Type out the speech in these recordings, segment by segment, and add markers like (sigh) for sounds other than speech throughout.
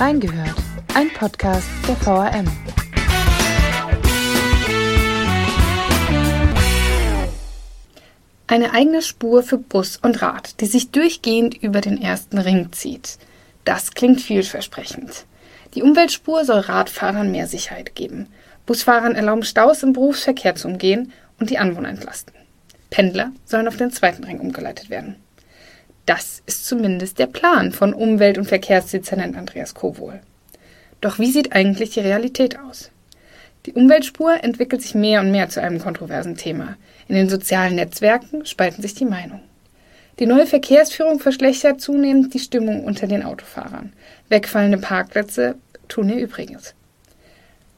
Reingehört, ein Podcast der VRM. Eine eigene Spur für Bus und Rad, die sich durchgehend über den ersten Ring zieht. Das klingt vielversprechend. Die Umweltspur soll Radfahrern mehr Sicherheit geben. Busfahrern erlauben Staus im Berufsverkehr zu umgehen und die Anwohner entlasten. Pendler sollen auf den zweiten Ring umgeleitet werden. Das ist zumindest der Plan von Umwelt- und Verkehrsdezernent Andreas Kowohl. Doch wie sieht eigentlich die Realität aus? Die Umweltspur entwickelt sich mehr und mehr zu einem kontroversen Thema. In den sozialen Netzwerken spalten sich die Meinungen. Die neue Verkehrsführung verschlechtert zunehmend die Stimmung unter den Autofahrern. Wegfallende Parkplätze tun ihr Übriges.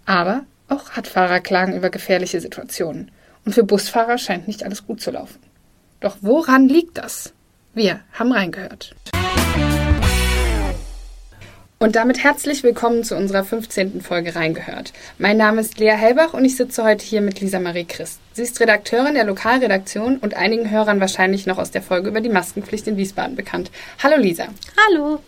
Aber auch Radfahrer klagen über gefährliche Situationen. Und für Busfahrer scheint nicht alles gut zu laufen. Doch woran liegt das? Wir haben reingehört. Und damit herzlich willkommen zu unserer 15. Folge Reingehört. Mein Name ist Lea Hellbach und ich sitze heute hier mit Lisa Marie Christ. Sie ist Redakteurin der Lokalredaktion und einigen Hörern wahrscheinlich noch aus der Folge über die Maskenpflicht in Wiesbaden bekannt. Hallo Lisa. Hallo.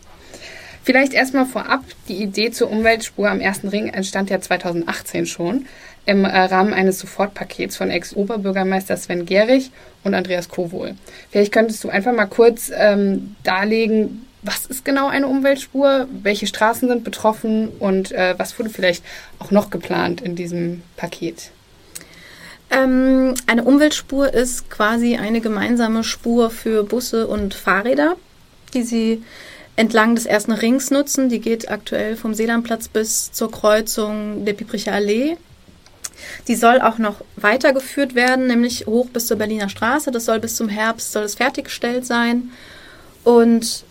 Vielleicht erstmal vorab, die Idee zur Umweltspur am ersten Ring entstand ja 2018 schon im äh, Rahmen eines Sofortpakets von Ex-Oberbürgermeister Sven Gehrig und Andreas Kowohl. Vielleicht könntest du einfach mal kurz ähm, darlegen, was ist genau eine Umweltspur, welche Straßen sind betroffen und äh, was wurde vielleicht auch noch geplant in diesem Paket? Ähm, eine Umweltspur ist quasi eine gemeinsame Spur für Busse und Fahrräder, die sie entlang des ersten Rings nutzen. Die geht aktuell vom Seelandplatz bis zur Kreuzung der Piepricher Allee die soll auch noch weitergeführt werden, nämlich hoch bis zur Berliner Straße. Das soll bis zum Herbst soll es fertiggestellt sein. Und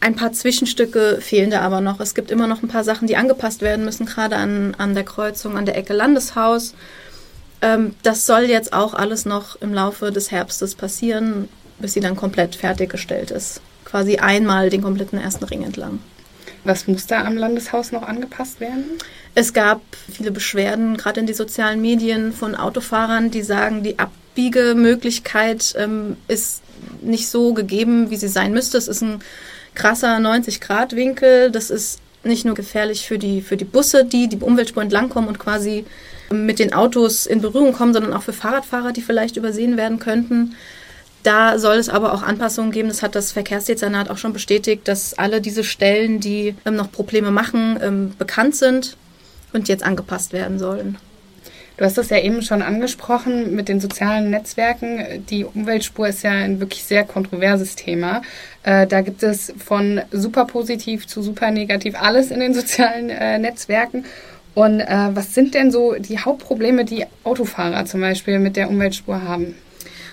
ein paar Zwischenstücke fehlen da aber noch. Es gibt immer noch ein paar Sachen, die angepasst werden müssen, gerade an, an der Kreuzung, an der Ecke Landeshaus. Ähm, das soll jetzt auch alles noch im Laufe des Herbstes passieren, bis sie dann komplett fertiggestellt ist. Quasi einmal den kompletten ersten Ring entlang. Was muss da am Landeshaus noch angepasst werden? Es gab viele Beschwerden, gerade in die sozialen Medien, von Autofahrern, die sagen, die Abbiegemöglichkeit ähm, ist nicht so gegeben, wie sie sein müsste. Es ist ein krasser 90-Grad-Winkel. Das ist nicht nur gefährlich für die, für die Busse, die die Umweltspur entlangkommen und quasi mit den Autos in Berührung kommen, sondern auch für Fahrradfahrer, die vielleicht übersehen werden könnten. Da soll es aber auch Anpassungen geben. Das hat das Verkehrsdezernat auch schon bestätigt, dass alle diese Stellen, die ähm, noch Probleme machen, ähm, bekannt sind und jetzt angepasst werden sollen. Du hast das ja eben schon angesprochen mit den sozialen Netzwerken. Die Umweltspur ist ja ein wirklich sehr kontroverses Thema. Äh, da gibt es von super positiv zu super negativ alles in den sozialen äh, Netzwerken. Und äh, was sind denn so die Hauptprobleme, die Autofahrer zum Beispiel mit der Umweltspur haben?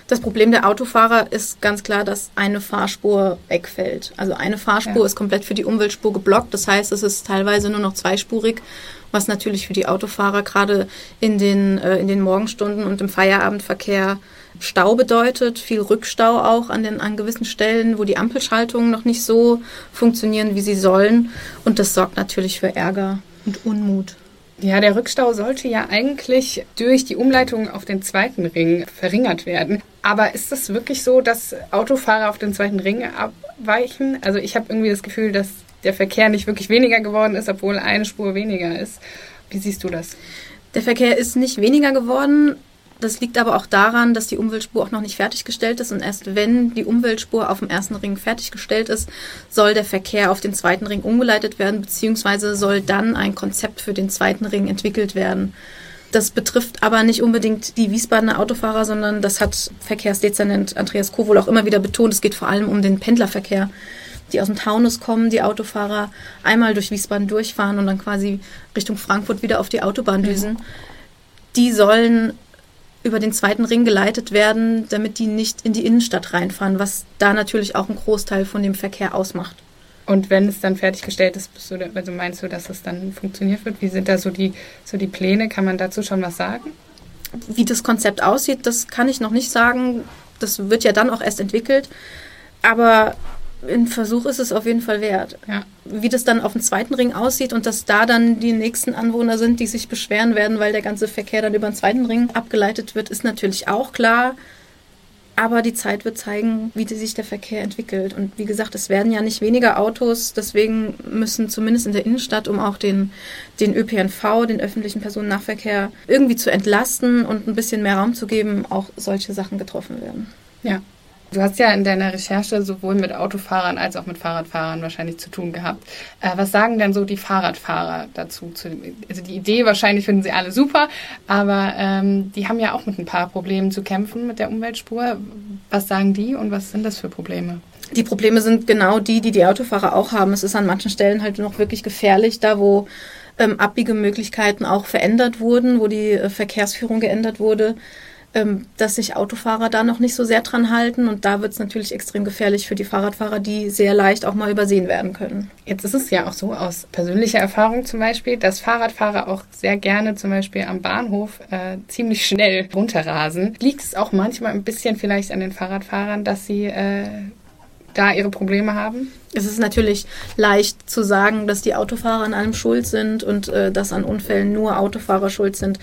Das Problem der Autofahrer ist ganz klar, dass eine Fahrspur wegfällt. Also eine Fahrspur ja. ist komplett für die Umweltspur geblockt. Das heißt, es ist teilweise nur noch zweispurig was natürlich für die Autofahrer gerade in den, äh, in den Morgenstunden und im Feierabendverkehr Stau bedeutet, viel Rückstau auch an den an gewissen Stellen, wo die Ampelschaltungen noch nicht so funktionieren, wie sie sollen. Und das sorgt natürlich für Ärger und Unmut. Ja, der Rückstau sollte ja eigentlich durch die Umleitung auf den zweiten Ring verringert werden. Aber ist es wirklich so, dass Autofahrer auf den zweiten Ring abweichen? Also ich habe irgendwie das Gefühl, dass der Verkehr nicht wirklich weniger geworden ist, obwohl eine Spur weniger ist. Wie siehst du das? Der Verkehr ist nicht weniger geworden. Das liegt aber auch daran, dass die Umweltspur auch noch nicht fertiggestellt ist. Und erst wenn die Umweltspur auf dem ersten Ring fertiggestellt ist, soll der Verkehr auf den zweiten Ring umgeleitet werden, beziehungsweise soll dann ein Konzept für den zweiten Ring entwickelt werden. Das betrifft aber nicht unbedingt die Wiesbadener Autofahrer, sondern das hat Verkehrsdezernent Andreas Kowohl auch immer wieder betont. Es geht vor allem um den Pendlerverkehr die aus dem Taunus kommen, die Autofahrer einmal durch Wiesbaden durchfahren und dann quasi Richtung Frankfurt wieder auf die Autobahn mhm. düsen, mhm. die sollen über den zweiten Ring geleitet werden, damit die nicht in die Innenstadt reinfahren, was da natürlich auch einen Großteil von dem Verkehr ausmacht. Und wenn es dann fertiggestellt ist, bist du, also meinst du, dass es dann funktioniert wird? Wie sind da so die, so die Pläne? Kann man dazu schon was sagen? Wie das Konzept aussieht, das kann ich noch nicht sagen. Das wird ja dann auch erst entwickelt. Aber ein Versuch ist es auf jeden Fall wert. Ja. Wie das dann auf dem zweiten Ring aussieht und dass da dann die nächsten Anwohner sind, die sich beschweren werden, weil der ganze Verkehr dann über den zweiten Ring abgeleitet wird, ist natürlich auch klar. Aber die Zeit wird zeigen, wie sich der Verkehr entwickelt. Und wie gesagt, es werden ja nicht weniger Autos. Deswegen müssen zumindest in der Innenstadt, um auch den, den ÖPNV, den öffentlichen Personennahverkehr, irgendwie zu entlasten und ein bisschen mehr Raum zu geben, auch solche Sachen getroffen werden. Ja. Du hast ja in deiner Recherche sowohl mit Autofahrern als auch mit Fahrradfahrern wahrscheinlich zu tun gehabt. Äh, was sagen denn so die Fahrradfahrer dazu? also die Idee wahrscheinlich finden sie alle super, aber ähm, die haben ja auch mit ein paar Problemen zu kämpfen mit der Umweltspur. Was sagen die und was sind das für Probleme? Die Probleme sind genau die, die die Autofahrer auch haben. Es ist an manchen Stellen halt noch wirklich gefährlich, da wo ähm, Abbiegemöglichkeiten auch verändert wurden, wo die äh, Verkehrsführung geändert wurde ähm, dass sich Autofahrer da noch nicht so sehr dran halten. Und da wird es natürlich extrem gefährlich für die Fahrradfahrer, die sehr leicht auch mal übersehen werden können. Jetzt ist es ja auch so aus persönlicher Erfahrung zum Beispiel, dass Fahrradfahrer auch sehr gerne zum Beispiel am Bahnhof äh, ziemlich schnell runterrasen. Liegt es auch manchmal ein bisschen vielleicht an den Fahrradfahrern, dass sie äh, da ihre Probleme haben? Es ist natürlich leicht zu sagen, dass die Autofahrer an allem schuld sind und äh, dass an Unfällen nur Autofahrer schuld sind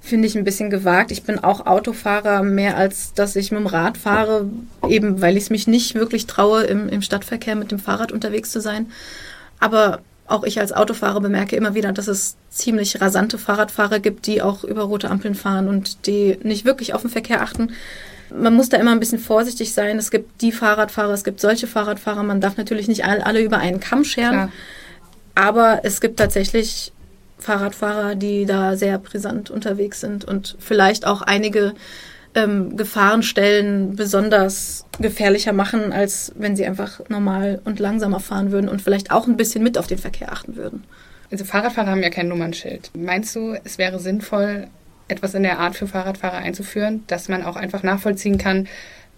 finde ich ein bisschen gewagt. Ich bin auch Autofahrer mehr als dass ich mit dem Rad fahre, eben weil ich es mich nicht wirklich traue, im, im Stadtverkehr mit dem Fahrrad unterwegs zu sein. Aber auch ich als Autofahrer bemerke immer wieder, dass es ziemlich rasante Fahrradfahrer gibt, die auch über rote Ampeln fahren und die nicht wirklich auf den Verkehr achten. Man muss da immer ein bisschen vorsichtig sein. Es gibt die Fahrradfahrer, es gibt solche Fahrradfahrer. Man darf natürlich nicht alle über einen Kamm scheren. Klar. Aber es gibt tatsächlich Fahrradfahrer, die da sehr brisant unterwegs sind und vielleicht auch einige ähm, Gefahrenstellen besonders gefährlicher machen, als wenn sie einfach normal und langsamer fahren würden und vielleicht auch ein bisschen mit auf den Verkehr achten würden. Also Fahrradfahrer haben ja kein Nummernschild. Meinst du, es wäre sinnvoll, etwas in der Art für Fahrradfahrer einzuführen, dass man auch einfach nachvollziehen kann,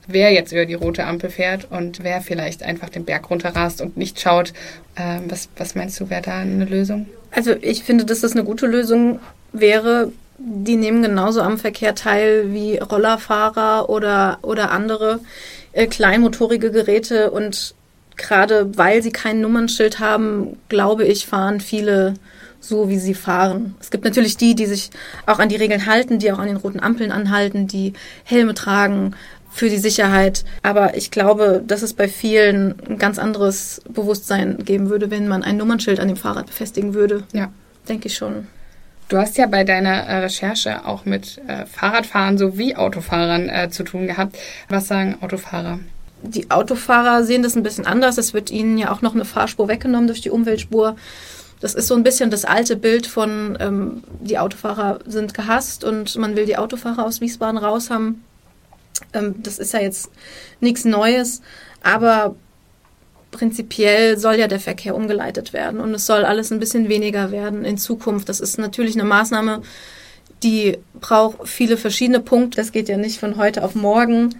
wer jetzt über die rote Ampel fährt und wer vielleicht einfach den Berg runterrast und nicht schaut. Ähm, was, was meinst du, wäre da eine Lösung? Also ich finde, dass das eine gute Lösung wäre. Die nehmen genauso am Verkehr teil wie Rollerfahrer oder, oder andere äh, kleinmotorige Geräte und gerade weil sie kein Nummernschild haben, glaube ich, fahren viele so, wie sie fahren. Es gibt natürlich die, die sich auch an die Regeln halten, die auch an den roten Ampeln anhalten, die Helme tragen, für die Sicherheit. Aber ich glaube, dass es bei vielen ein ganz anderes Bewusstsein geben würde, wenn man ein Nummernschild an dem Fahrrad befestigen würde. Ja. Denke ich schon. Du hast ja bei deiner äh, Recherche auch mit äh, Fahrradfahrern sowie Autofahrern äh, zu tun gehabt. Was sagen Autofahrer? Die Autofahrer sehen das ein bisschen anders. Es wird ihnen ja auch noch eine Fahrspur weggenommen durch die Umweltspur. Das ist so ein bisschen das alte Bild von, ähm, die Autofahrer sind gehasst und man will die Autofahrer aus Wiesbaden raus haben. Ähm, das ist ja jetzt nichts Neues, aber prinzipiell soll ja der Verkehr umgeleitet werden und es soll alles ein bisschen weniger werden in Zukunft. Das ist natürlich eine Maßnahme, die braucht viele verschiedene Punkte. Das geht ja nicht von heute auf morgen.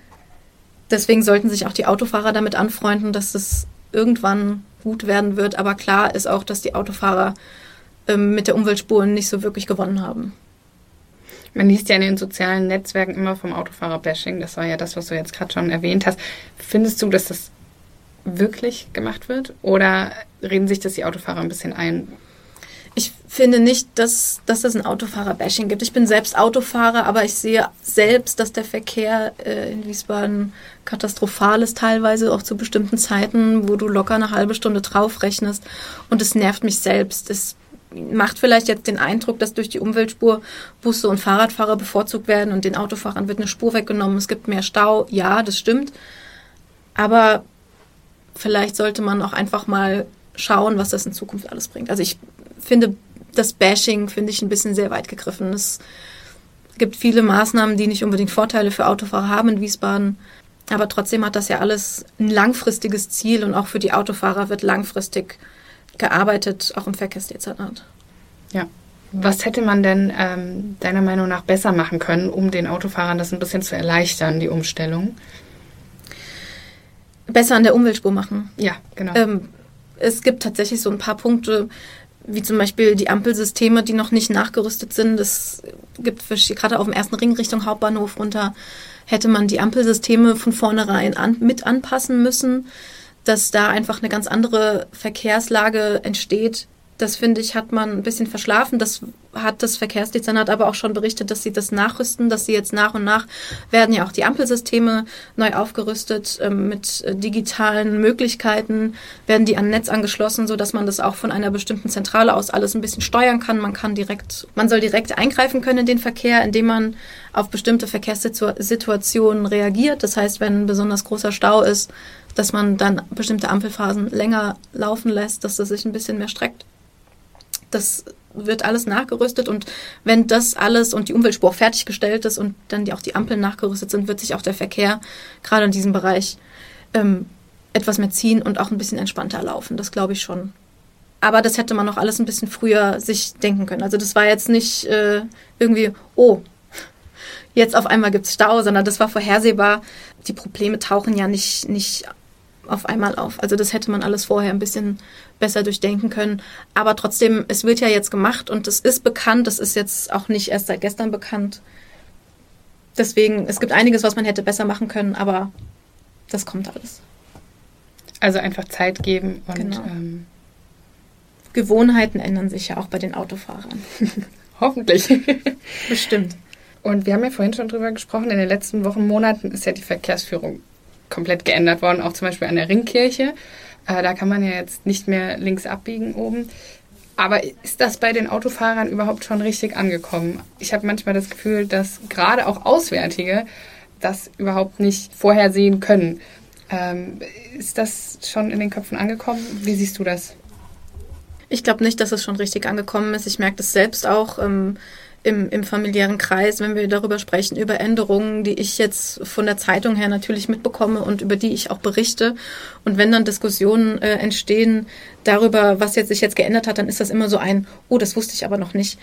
Deswegen sollten sich auch die Autofahrer damit anfreunden, dass das irgendwann gut werden wird. Aber klar ist auch, dass die Autofahrer ähm, mit der Umweltspuren nicht so wirklich gewonnen haben. Man liest ja in den sozialen Netzwerken immer vom Autofahrer-Bashing. Das war ja das, was du jetzt gerade schon erwähnt hast. Findest du, dass das wirklich gemacht wird? Oder reden sich das die Autofahrer ein bisschen ein? Ich finde nicht, dass, dass es ein Autofahrer-Bashing gibt. Ich bin selbst Autofahrer, aber ich sehe selbst, dass der Verkehr äh, in Wiesbaden katastrophal ist, teilweise auch zu bestimmten Zeiten, wo du locker eine halbe Stunde drauf rechnest. Und es nervt mich selbst. Es macht vielleicht jetzt den Eindruck, dass durch die Umweltspur Busse und Fahrradfahrer bevorzugt werden und den Autofahrern wird eine Spur weggenommen. Es gibt mehr Stau. Ja, das stimmt. Aber vielleicht sollte man auch einfach mal schauen, was das in Zukunft alles bringt. Also ich finde, das Bashing finde ich ein bisschen sehr weit gegriffen. Es gibt viele Maßnahmen, die nicht unbedingt Vorteile für Autofahrer haben in Wiesbaden. Aber trotzdem hat das ja alles ein langfristiges Ziel und auch für die Autofahrer wird langfristig gearbeitet, auch im Verkehrsdezernat. Ja. Was hätte man denn ähm, deiner Meinung nach besser machen können, um den Autofahrern das ein bisschen zu erleichtern, die Umstellung? Besser an der Umweltspur machen. Ja, genau. Ähm, es gibt tatsächlich so ein paar Punkte, wie zum Beispiel die Ampelsysteme, die noch nicht nachgerüstet sind. Es gibt gerade auf dem ersten Ring Richtung Hauptbahnhof runter, hätte man die Ampelsysteme von vornherein an, mit anpassen müssen dass da einfach eine ganz andere Verkehrslage entsteht, Das finde ich, hat man ein bisschen verschlafen. Das hat das Verkehrsdezernat aber auch schon berichtet, dass sie das nachrüsten, dass sie jetzt nach und nach werden ja auch die Ampelsysteme neu aufgerüstet ähm, mit äh, digitalen Möglichkeiten, werden die an Netz angeschlossen, so dass man das auch von einer bestimmten Zentrale aus alles ein bisschen steuern kann. Man kann direkt, man soll direkt eingreifen können in den Verkehr, indem man auf bestimmte Verkehrssituationen reagiert. Das heißt, wenn ein besonders großer Stau ist, dass man dann bestimmte Ampelphasen länger laufen lässt, dass das sich ein bisschen mehr streckt. Das wird alles nachgerüstet und wenn das alles und die Umweltspur fertiggestellt ist und dann die, auch die Ampeln nachgerüstet sind, wird sich auch der Verkehr gerade in diesem Bereich ähm, etwas mehr ziehen und auch ein bisschen entspannter laufen. Das glaube ich schon. Aber das hätte man noch alles ein bisschen früher sich denken können. Also das war jetzt nicht äh, irgendwie, oh, jetzt auf einmal gibt es Stau, sondern das war vorhersehbar. Die Probleme tauchen ja nicht, nicht auf einmal auf. Also das hätte man alles vorher ein bisschen besser durchdenken können. Aber trotzdem, es wird ja jetzt gemacht und es ist bekannt. Das ist jetzt auch nicht erst seit gestern bekannt. Deswegen, es gibt einiges, was man hätte besser machen können, aber das kommt alles. Also einfach Zeit geben und genau. ähm Gewohnheiten ändern sich ja auch bei den Autofahrern. (laughs) Hoffentlich. Bestimmt. Und wir haben ja vorhin schon drüber gesprochen, in den letzten Wochen, Monaten ist ja die Verkehrsführung komplett geändert worden, auch zum Beispiel an der Ringkirche. Äh, da kann man ja jetzt nicht mehr links abbiegen oben. Aber ist das bei den Autofahrern überhaupt schon richtig angekommen? Ich habe manchmal das Gefühl, dass gerade auch Auswärtige das überhaupt nicht vorhersehen können. Ähm, ist das schon in den Köpfen angekommen? Wie siehst du das? Ich glaube nicht, dass es schon richtig angekommen ist. Ich merke das selbst auch. Ähm, im, im familiären Kreis, wenn wir darüber sprechen, über Änderungen, die ich jetzt von der Zeitung her natürlich mitbekomme und über die ich auch berichte. Und wenn dann Diskussionen äh, entstehen darüber, was jetzt sich jetzt geändert hat, dann ist das immer so ein, oh, das wusste ich aber noch nicht.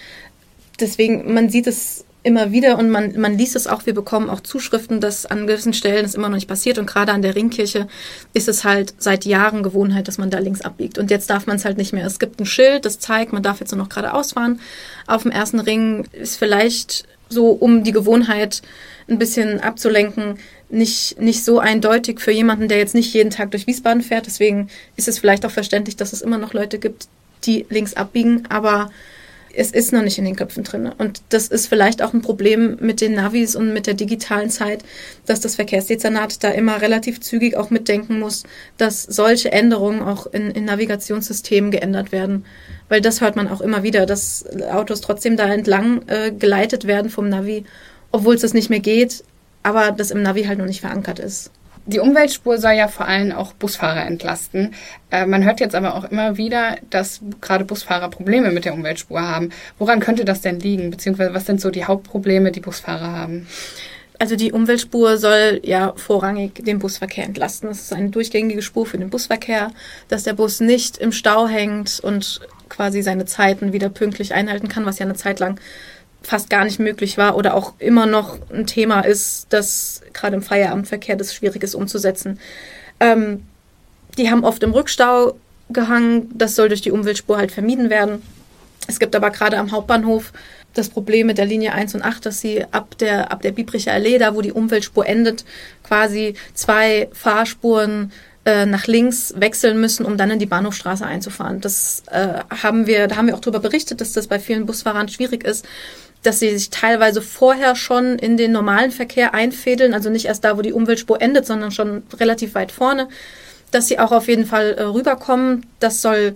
Deswegen, man sieht es immer wieder und man, man liest es auch, wir bekommen auch Zuschriften, dass an gewissen Stellen es immer noch nicht passiert und gerade an der Ringkirche ist es halt seit Jahren Gewohnheit, dass man da links abbiegt und jetzt darf man es halt nicht mehr. Es gibt ein Schild, das zeigt, man darf jetzt nur noch geradeaus fahren. Auf dem ersten Ring ist vielleicht so, um die Gewohnheit ein bisschen abzulenken, nicht, nicht so eindeutig für jemanden, der jetzt nicht jeden Tag durch Wiesbaden fährt. Deswegen ist es vielleicht auch verständlich, dass es immer noch Leute gibt, die links abbiegen, aber es ist noch nicht in den Köpfen drin. Und das ist vielleicht auch ein Problem mit den Navis und mit der digitalen Zeit, dass das Verkehrsdezernat da immer relativ zügig auch mitdenken muss, dass solche Änderungen auch in, in Navigationssystemen geändert werden. Weil das hört man auch immer wieder, dass Autos trotzdem da entlang äh, geleitet werden vom Navi, obwohl es das nicht mehr geht, aber das im Navi halt noch nicht verankert ist. Die Umweltspur soll ja vor allem auch Busfahrer entlasten. Äh, man hört jetzt aber auch immer wieder, dass gerade Busfahrer Probleme mit der Umweltspur haben. Woran könnte das denn liegen? Beziehungsweise was sind so die Hauptprobleme, die Busfahrer haben? Also die Umweltspur soll ja vorrangig den Busverkehr entlasten. Das ist eine durchgängige Spur für den Busverkehr, dass der Bus nicht im Stau hängt und quasi seine Zeiten wieder pünktlich einhalten kann, was ja eine Zeit lang fast gar nicht möglich war oder auch immer noch ein Thema ist, das gerade im Feierabendverkehr das schwierig ist umzusetzen. Ähm, die haben oft im Rückstau gehangen. Das soll durch die Umweltspur halt vermieden werden. Es gibt aber gerade am Hauptbahnhof das Problem mit der Linie 1 und 8, dass sie ab der, ab der Biebricher Allee, da wo die Umweltspur endet, quasi zwei Fahrspuren äh, nach links wechseln müssen, um dann in die Bahnhofstraße einzufahren. Das äh, haben wir, da haben wir auch darüber berichtet, dass das bei vielen Busfahrern schwierig ist dass sie sich teilweise vorher schon in den normalen Verkehr einfädeln, also nicht erst da, wo die Umweltspur endet, sondern schon relativ weit vorne, dass sie auch auf jeden Fall äh, rüberkommen. Das soll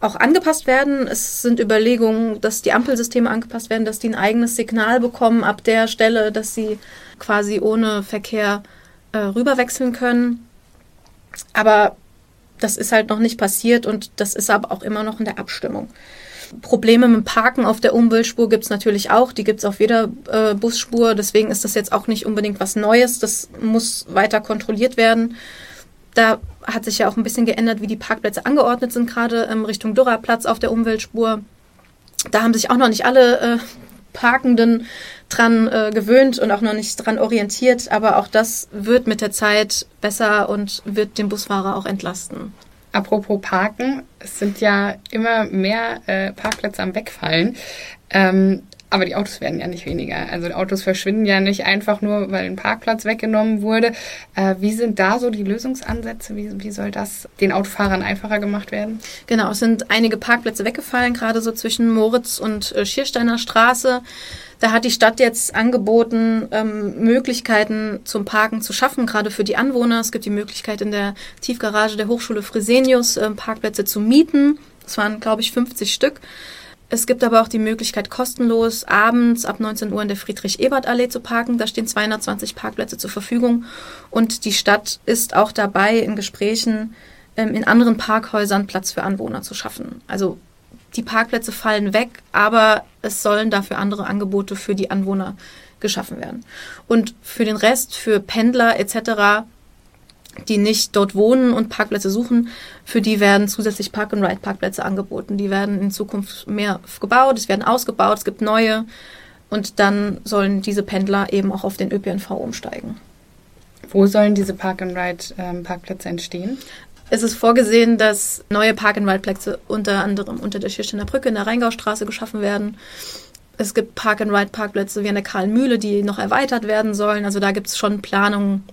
auch angepasst werden. Es sind Überlegungen, dass die Ampelsysteme angepasst werden, dass die ein eigenes Signal bekommen ab der Stelle, dass sie quasi ohne Verkehr äh, rüberwechseln können. Aber das ist halt noch nicht passiert und das ist aber auch immer noch in der Abstimmung. Probleme mit Parken auf der Umweltspur gibt es natürlich auch. Die gibt es auf jeder äh, Busspur. Deswegen ist das jetzt auch nicht unbedingt was Neues. Das muss weiter kontrolliert werden. Da hat sich ja auch ein bisschen geändert, wie die Parkplätze angeordnet sind, gerade ähm, Richtung Dürerplatz auf der Umweltspur. Da haben sich auch noch nicht alle äh, Parkenden dran äh, gewöhnt und auch noch nicht dran orientiert. Aber auch das wird mit der Zeit besser und wird den Busfahrer auch entlasten. Apropos Parken, es sind ja immer mehr äh, Parkplätze am Wegfallen. Ähm, Aber die Autos werden ja nicht weniger. Also die Autos verschwinden ja nicht einfach nur, weil ein Parkplatz weggenommen wurde. Äh, wie sind da so die Lösungsansätze? Wie, wie soll das den Autofahrern einfacher gemacht werden? Genau, es sind einige Parkplätze weggefallen, gerade so zwischen Moritz und äh, Schiersteiner Straße. Da hat die Stadt jetzt angeboten, ähm, Möglichkeiten zum Parken zu schaffen, gerade für die Anwohner. Es gibt die Möglichkeit, in der Tiefgarage der Hochschule Fresenius äh, Parkplätze zu mieten. Das waren, glaube ich, 50 Stück. Es gibt aber auch die Möglichkeit, kostenlos abends ab 19 Uhr in der Friedrich-Ebert-Allee zu parken. Da stehen 220 Parkplätze zur Verfügung. Und die Stadt ist auch dabei, in Gesprächen ähm, in anderen Parkhäusern Platz für Anwohner zu schaffen. Also die Parkplätze fallen weg, aber es sollen dafür andere Angebote für die Anwohner geschaffen werden. Und für den Rest, für Pendler etc., die nicht dort wohnen und Parkplätze suchen, für die werden zusätzlich Park-and-Ride-Parkplätze angeboten. Die werden in Zukunft mehr gebaut, es werden ausgebaut, es gibt neue und dann sollen diese Pendler eben auch auf den ÖPNV umsteigen. Wo sollen diese Park-and-Ride-Parkplätze ähm, entstehen? Es ist vorgesehen, dass neue Park-and-Ride-Plätze unter anderem unter der Schirstener Brücke in der Rheingaustraße geschaffen werden. Es gibt Park-and-Ride-Parkplätze wie an der Karl-Mühle, die noch erweitert werden sollen. Also da gibt es schon Planungen,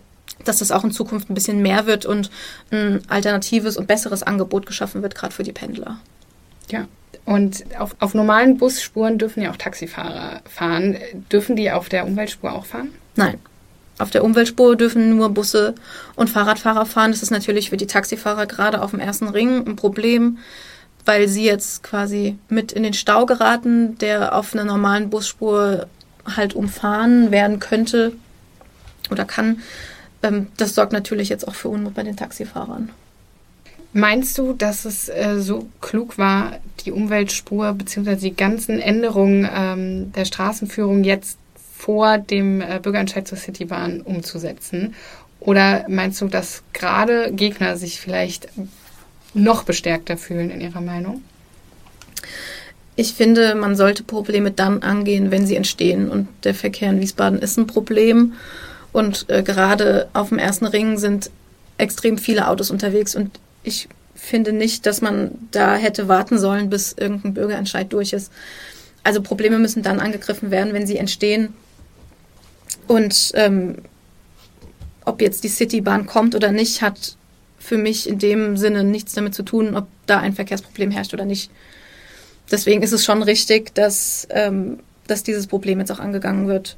dass das auch in Zukunft ein bisschen mehr wird und ein alternatives und besseres Angebot geschaffen wird, gerade für die Pendler. Ja. Und auf, auf normalen Busspuren dürfen ja auch Taxifahrer fahren. Dürfen die auf der Umweltspur auch fahren? Nein. Auf der Umweltspur dürfen nur Busse und Fahrradfahrer fahren. Das ist natürlich für die Taxifahrer gerade auf dem ersten Ring ein Problem, weil sie jetzt quasi mit in den Stau geraten, der auf einer normalen Busspur halt umfahren werden könnte oder kann. Ähm, das sorgt natürlich jetzt auch für Unmut bei den Taxifahrern. Meinst du, dass es äh, so klug war, die Umweltspur bzw. die ganzen Änderungen ähm, der Straßenführung jetzt vor dem äh, Bürgerentscheid zur Citybahn umzusetzen? Oder meinst du, dass gerade Gegner sich vielleicht noch bestärkter fühlen in ihrer Meinung? Ich finde, man sollte Probleme dann angehen, wenn sie entstehen. Und der Verkehr in Wiesbaden ist ein Problem. Und äh, gerade auf dem ersten Ring sind extrem viele Autos unterwegs. Und ich finde nicht, dass man da hätte warten sollen, bis irgendein Bürgerentscheid durch ist. Also Probleme müssen dann angegriffen werden, wenn sie entstehen. Und ähm, ob jetzt die Citybahn kommt oder nicht, hat für mich in dem Sinne nichts damit zu tun, ob da ein Verkehrsproblem herrscht oder nicht. Deswegen ist es schon richtig, dass, ähm, dass dieses Problem jetzt auch angegangen wird.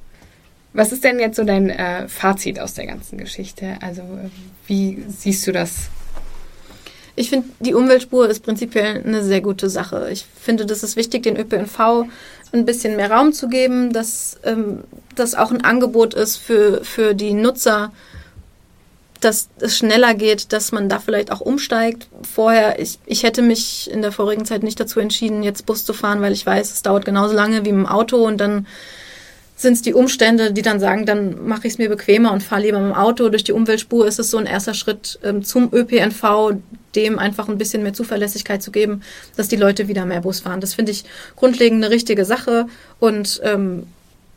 Was ist denn jetzt so dein äh, Fazit aus der ganzen Geschichte? Also wie siehst du das? Ich finde, die Umweltspur ist prinzipiell eine sehr gute Sache. Ich finde, das ist wichtig, den ÖPNV ein bisschen mehr Raum zu geben, dass ähm, das auch ein Angebot ist für, für die Nutzer, dass es schneller geht, dass man da vielleicht auch umsteigt. Vorher, ich, ich hätte mich in der vorigen Zeit nicht dazu entschieden, jetzt Bus zu fahren, weil ich weiß, es dauert genauso lange wie im Auto und dann sind es die Umstände, die dann sagen, dann mache ich es mir bequemer und fahre lieber mit dem Auto. Durch die Umweltspur ist es so ein erster Schritt ähm, zum ÖPNV, dem einfach ein bisschen mehr Zuverlässigkeit zu geben, dass die Leute wieder mehr Bus fahren. Das finde ich grundlegend eine richtige Sache und ähm,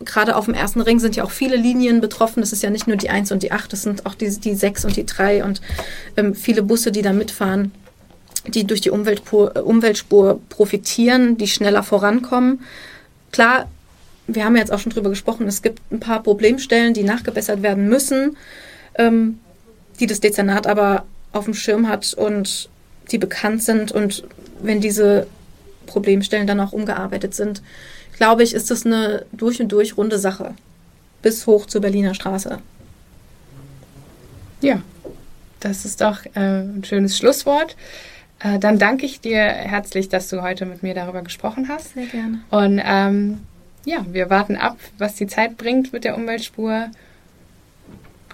gerade auf dem ersten Ring sind ja auch viele Linien betroffen. Das ist ja nicht nur die 1 und die 8, das sind auch die, die 6 und die 3 und ähm, viele Busse, die da mitfahren, die durch die Umweltspur, Umweltspur profitieren, die schneller vorankommen. Klar, wir haben jetzt auch schon drüber gesprochen, es gibt ein paar Problemstellen, die nachgebessert werden müssen, ähm, die das Dezernat aber auf dem Schirm hat und die bekannt sind. Und wenn diese Problemstellen dann auch umgearbeitet sind, glaube ich, ist das eine durch und durch runde Sache. Bis hoch zur Berliner Straße. Ja, das ist doch äh, ein schönes Schlusswort. Äh, dann danke ich dir herzlich, dass du heute mit mir darüber gesprochen hast. Sehr gerne. Und ähm, ja, wir warten ab, was die Zeit bringt mit der Umweltspur.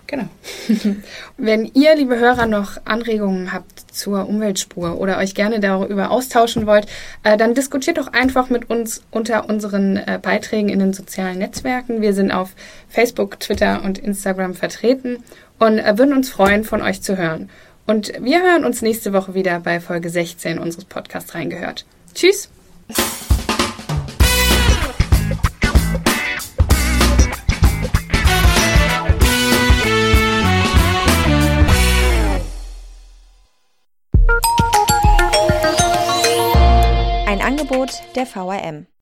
Genau. (laughs) Wenn ihr, liebe Hörer, noch Anregungen habt zur Umweltspur oder euch gerne darüber austauschen wollt, äh, dann diskutiert doch einfach mit uns unter unseren äh, Beiträgen in den sozialen Netzwerken. Wir sind auf Facebook, Twitter und Instagram vertreten und äh, würden uns freuen, von euch zu hören. Und wir hören uns nächste Woche wieder bei Folge 16 unseres Podcasts reingehört. Tschüss! Angebot der VRM.